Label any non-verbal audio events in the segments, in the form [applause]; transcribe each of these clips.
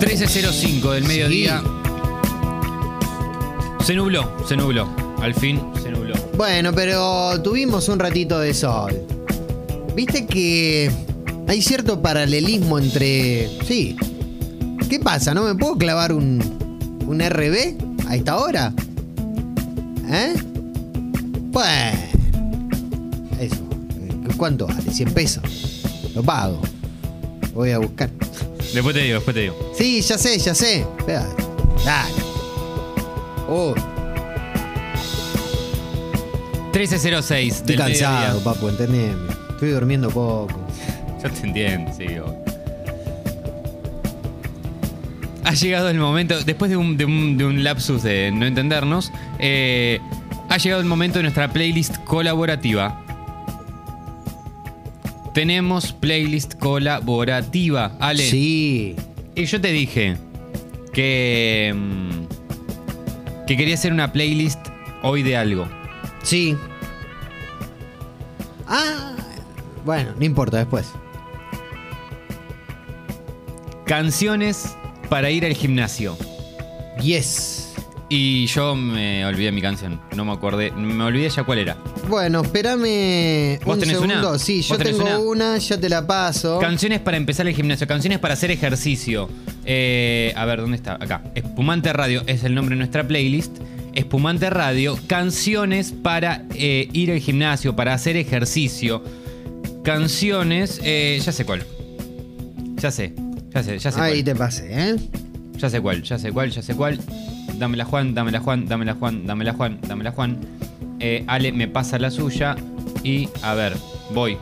13.05 del mediodía. Se nubló, se nubló. Al fin se nubló. Bueno, pero tuvimos un ratito de sol. Viste que hay cierto paralelismo entre. Sí. ¿Qué pasa? ¿No me puedo clavar un, un RB a esta hora? ¿Eh? Bueno. Eso. ¿Cuánto vale? 100 pesos. Lo pago. Voy a buscar. Después te digo, después te digo. Sí, ya sé, ya sé. Espera. Dale. Oh, 13.06 estoy del cansado, mediodía. papu, entendeme. Estoy durmiendo poco. Yo te entiendo, sí. obvio. Ha llegado el momento, después de un, de un- de un lapsus de no entendernos, eh, ha llegado el momento de nuestra playlist colaborativa. Tenemos playlist colaborativa. Ale, Sí. y yo te dije que, mm, que quería hacer una playlist hoy de algo. Sí. Ah. Bueno, no importa, después. Canciones para ir al gimnasio. Yes. Y yo me olvidé mi canción. No me acordé. Me olvidé ya cuál era. Bueno, espérame ¿Vos un tenés segundo. una? Sí, yo ¿Vos tenés tengo una? una? ya te la paso. Canciones para empezar el gimnasio. Canciones para hacer ejercicio. Eh, a ver, ¿dónde está? Acá. Espumante Radio es el nombre de nuestra playlist. Espumante Radio. Canciones para eh, ir al gimnasio, para hacer ejercicio. Canciones. eh, ya sé cuál. Ya sé. Ya sé, ya sé Ahí cuál. te pasé, ¿eh? Ya sé cuál, ya sé cuál, ya sé cuál. Dámela Juan, dámela Juan, dámela Juan, dámela Juan, dámela Juan. Eh, Ale me pasa la suya y a ver, voy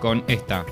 con esta.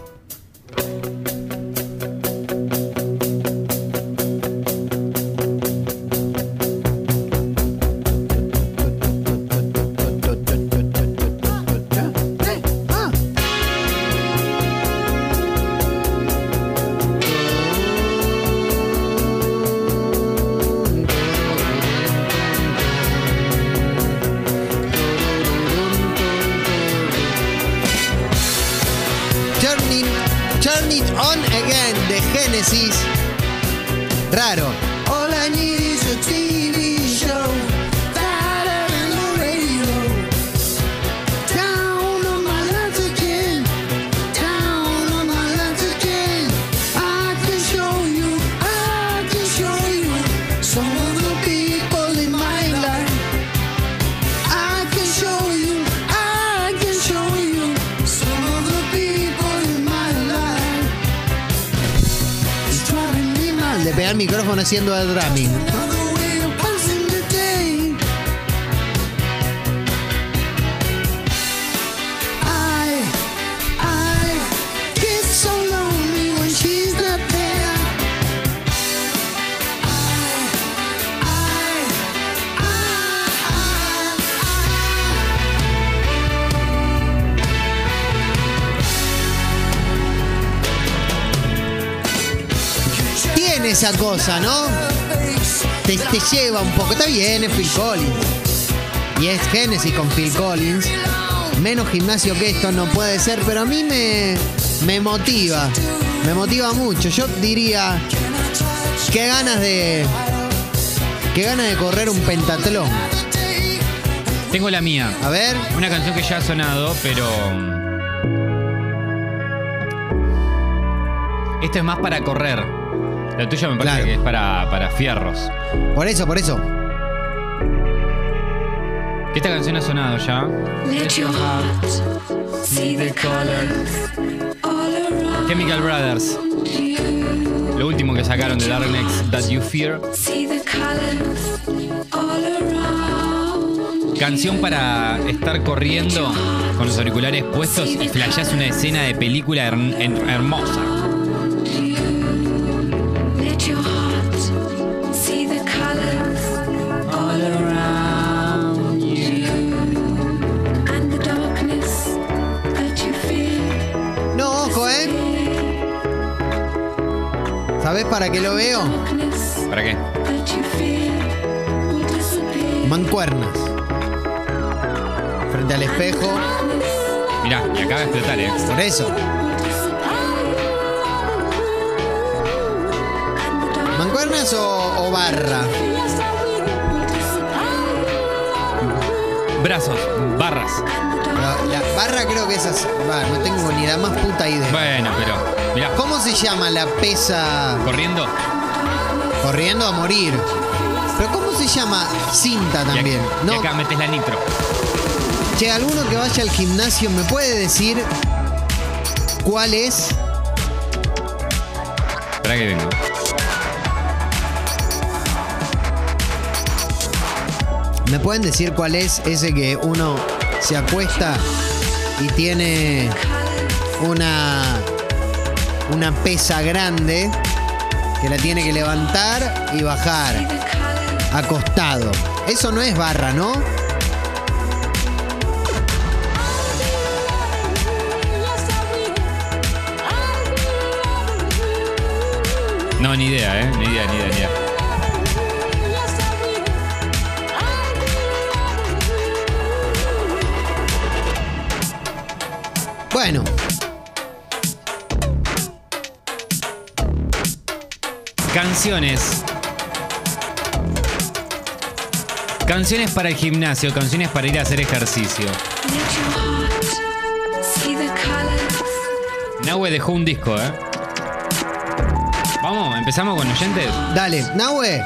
Haciendo el drumming. Esa cosa, ¿no? Te, te lleva un poco. Está bien, es Phil Collins. Y es Genesis con Phil Collins. Menos gimnasio que esto no puede ser, pero a mí me, me motiva. Me motiva mucho. Yo diría, qué ganas de... Qué ganas de correr un pentatlón. Tengo la mía. A ver. Una canción que ya ha sonado, pero. Esto es más para correr. La tuya me parece Claro. que es para, para fierros. Por eso, por eso. Esta canción ha sonado ya. Let your heart see the colors all around Chemical Brothers. Lo último que sacaron de Dark Next That You Fear. See the colors all around Canción para estar corriendo con los auriculares puestos y flashás una escena de película her- hermosa. ¿Sabes para qué lo veo? ¿Para qué? Mancuernas. Frente al espejo. Mirá, y acaba de explotar, ¿eh? Por eso. mancuernas o, o barra? Brazos, barras. La, la barra creo que es así. Va, no tengo ni la más puta idea. Bueno, pero. Mirá, ¿Cómo se llama la pesa corriendo. corriendo a morir? Pero ¿cómo se llama cinta Y también? acá, y No, acá metes la nitro. che, alguno que vaya al gimnasio me puede decir cuál es. Espera que vengo. ¿Me pueden decir cuál es ese que uno se acuesta y tiene una una pesa grande que la tiene que levantar y bajar acostado? Eso no es barra, ¿no? No, ni idea, ¿eh? Ni idea, ni idea, ni idea. Bueno, Canciones. Canciones para el gimnasio, canciones para ir a hacer ejercicio. Nahue dejó un disco, ¿eh? Vamos, empezamos con oyentes. dale, Nahue,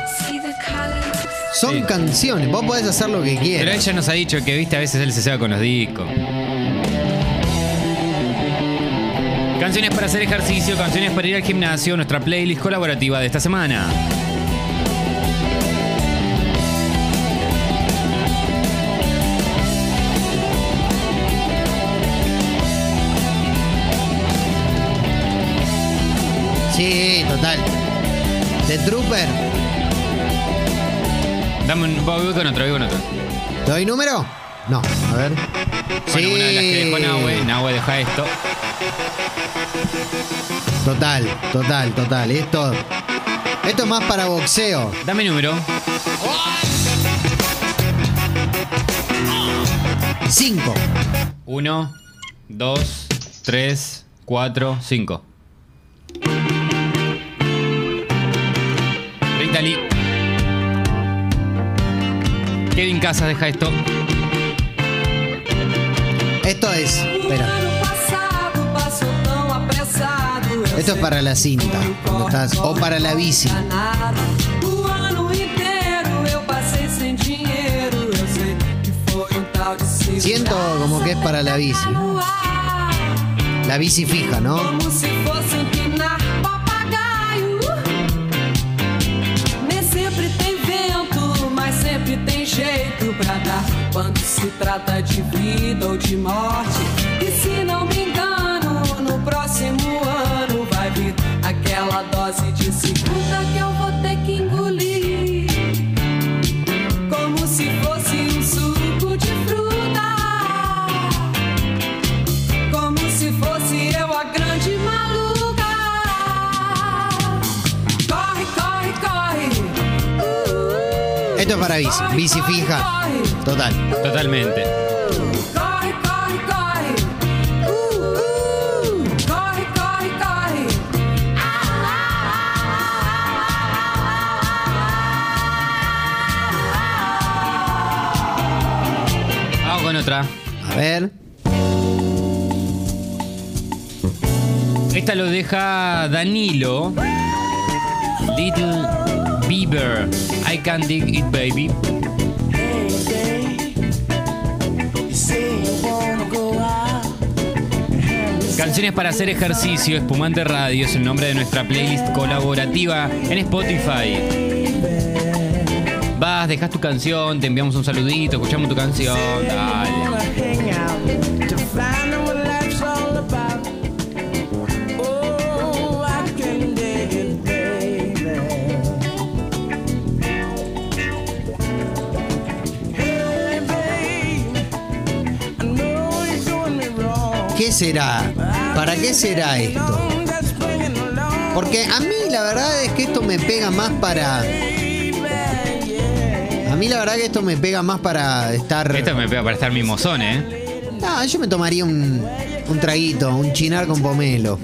son Sí. canciones, vos podés hacer lo que Pero quieras. ella nos ha dicho que, viste, a veces él se ceba con los discos. Canciones para hacer ejercicio, canciones para ir al gimnasio, nuestra playlist colaborativa de esta semana. Sí, total. The Trooper, Dame un. Voy con otro, voy con otro. ¿te doy número? No, a ver. Bueno, una de las que dejó Nahue. Nahue deja esto. Total, total, total. Esto, esto es más para boxeo. Dame número. Cinco. Uno, dos, tres, cuatro, cinco. Rita Lee. Kevin Casas deja esto. Esto es. Espera. Esto es para la cinta. o para la bici. Siento como que es para la bici. La bici fija, ¿no? Pra dar. Quando se trata de vida ou de morte. E se não me engano, no próximo ano vai vir aquela dose de segunda que eu vou ter que engolir. Para bici. Bici fija. Total. Totalmente. Vamos con otra. A ver. Esta lo deja Danilo. Little Bieber. I can dig it, baby. Canciones para hacer ejercicio, Espumante Radio es el nombre de nuestra playlist colaborativa en Spotify. Vas, dejas tu canción, te enviamos un saludito, escuchamos tu canción, dale. ¿Qué será? ¿Para qué será esto? Porque a mí la verdad es que esto me pega más para. A mí la verdad que esto me pega más para estar. Esto me pega para estar mimosón, ¿eh? No, yo me tomaría un, un traguito, un chinar con pomelo.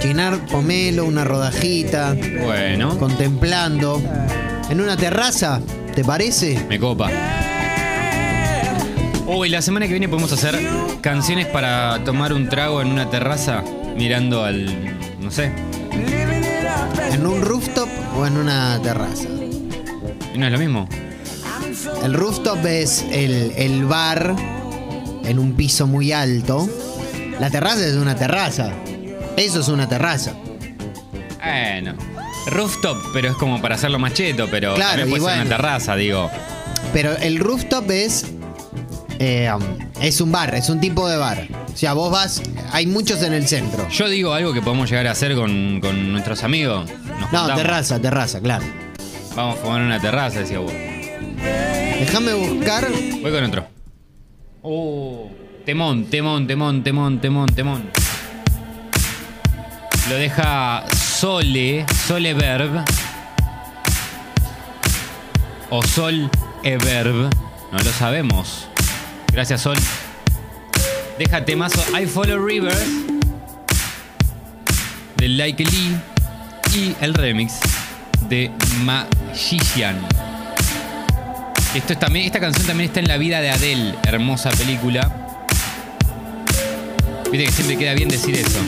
chinar pomelo, una rodajita, Bueno, contemplando. En una terraza, ¿te parece? me copa. Uy, la semana que viene podemos hacer canciones para tomar un trago en una terraza mirando al. no sé. ¿En un rooftop o en una terraza? ¿No es lo mismo? El rooftop es el, el bar en un piso muy alto. La terraza es una terraza. Eso es una terraza. Bueno. Rooftop, pero es como para hacerlo más cheto, pero Claro, también puede ser bueno. una terraza, digo. Pero el rooftop es. Eh, um, es un bar, es un tipo de bar. O sea, vos vas. Hay muchos en el centro. Yo digo algo que podemos llegar a hacer con, con nuestros amigos. Nos No, juntamos. terraza, terraza, claro. Vamos a fumar en una terraza, decía vos. Déjame buscar. Voy con otro. Oh. Temón, temón, temón, temón, temón, temón. Lo deja Sole, Sole Verb. O Sol Everb. No lo sabemos. Gracias, Sol. Deja temazo I Follow Rivers. De Like Lee. Y el remix de Magician. Esto es también, esta canción también está en La vida de Adele, hermosa película. Viste que siempre queda bien decir eso.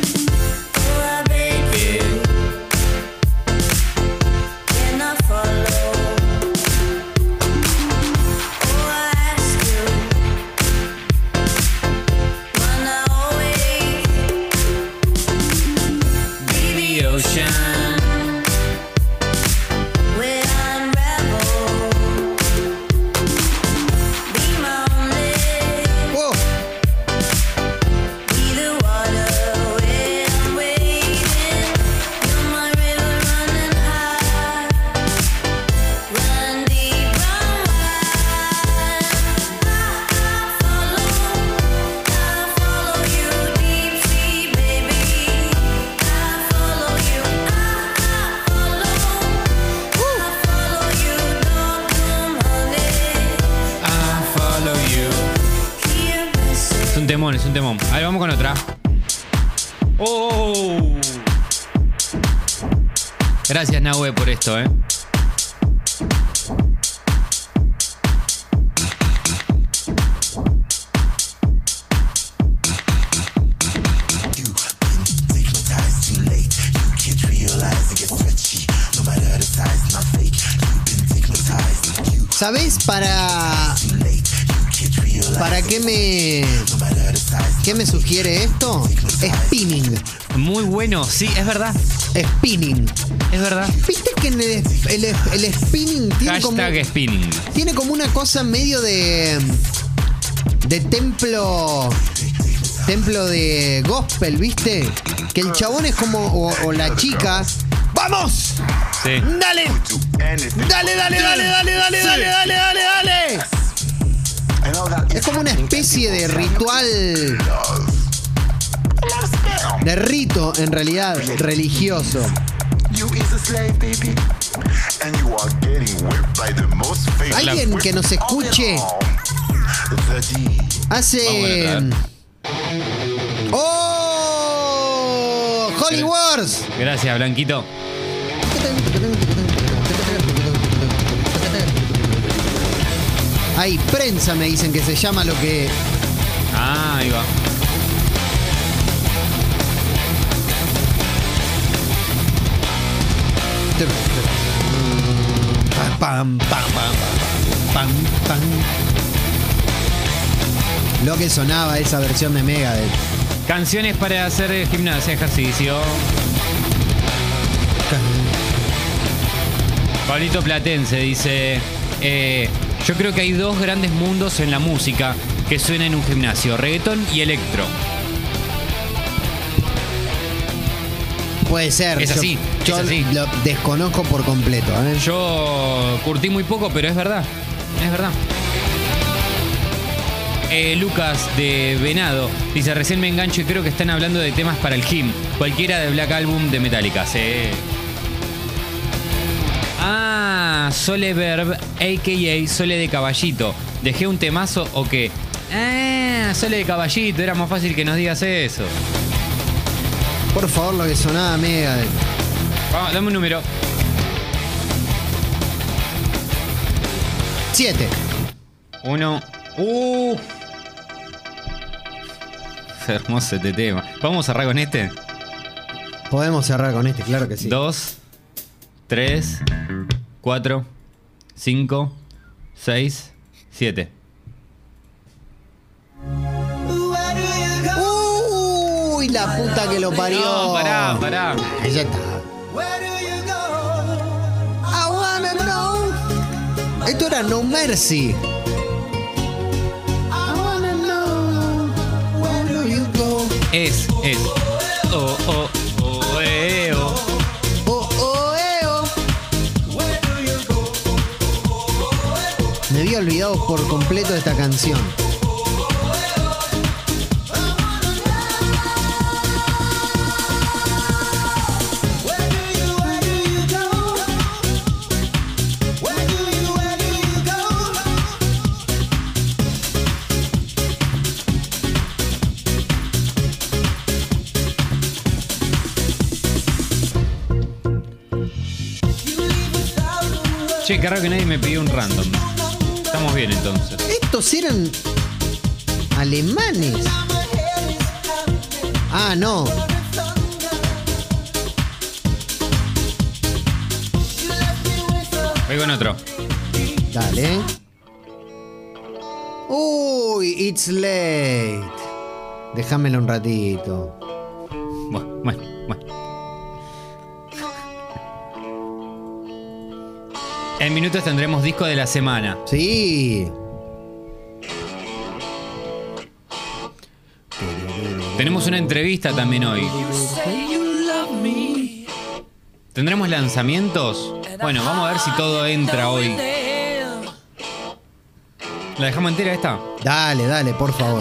Temón, es un temón. A vamos con otra. Oh. Gracias, Nahue, por esto, eh. ¿Sabés para. ¿Para qué me, qué me sugiere esto? Spinning. Muy bueno, sí, es verdad. Spinning. Es verdad. ¿Viste que en el, spinning tiene como. Tiene como una cosa medio de. de templo. Templo de gospel, ¿viste? Que el chabón es como. o, o la chica. ¡Vamos! Sí. ¡Dale! ¡Dale, dale, dale, dale, dale, dale, dale, dale, dale! Es como una especie de ritual. De rito, en realidad, religioso. Alguien que nos escuche hace. ¡Oh! ¡Holy Wars! Gracias, Blanquito. Hay prensa, me dicen que se llama lo que. Ah, ahí va. Pam, pam, pam, pam. Lo que sonaba esa versión de Megadeth. Canciones para hacer gimnasia, ejercicio. Pablito Platense dice: eh, Yo creo que hay dos grandes mundos en la música que suenan en un gimnasio: reggaetón y electro. Puede ser. Es así, Yo, es así. lo desconozco por completo. ¿eh? Yo curtí muy poco, pero es verdad. Es verdad. Eh, Lucas de Venado dice: Recién me engancho y creo que están hablando de temas para el gym. Cualquiera de Black Album de Metallica. Sí. Sole Verb, a.k.a. Sole de Caballito. ¿Dejé un temazo o qué? Ah, Sole de Caballito. Era más fácil que nos digas eso. por favor, lo que sonaba mega. Vamos, dame un número. 7. Uno. Uh. Es [laughs] hermoso este tema. Vamos a cerrar con este. Podemos cerrar con este, claro que sí. Dos, tres, cuatro, cinco, seis, siete. Uy, la puta que lo parió. No, pará, pará. Ah, ya está. I wanna know. Esto era No Mercy. Es, es. Oh, oh, por completo esta canción. Che, raro que nadie me pidió un random. Estamos bien entonces. Estos eran alemanes. Ah, no. Voy con otro. Dale. Uy, it's late. Déjamelo un ratito. Bueno, bueno, bueno. En minutos tendremos disco de la semana. Sí. Tenemos una entrevista también hoy. ¿Tendremos lanzamientos? Bueno, vamos a ver si todo entra hoy. ¿La dejamos entera esta? Dale, dale, por favor.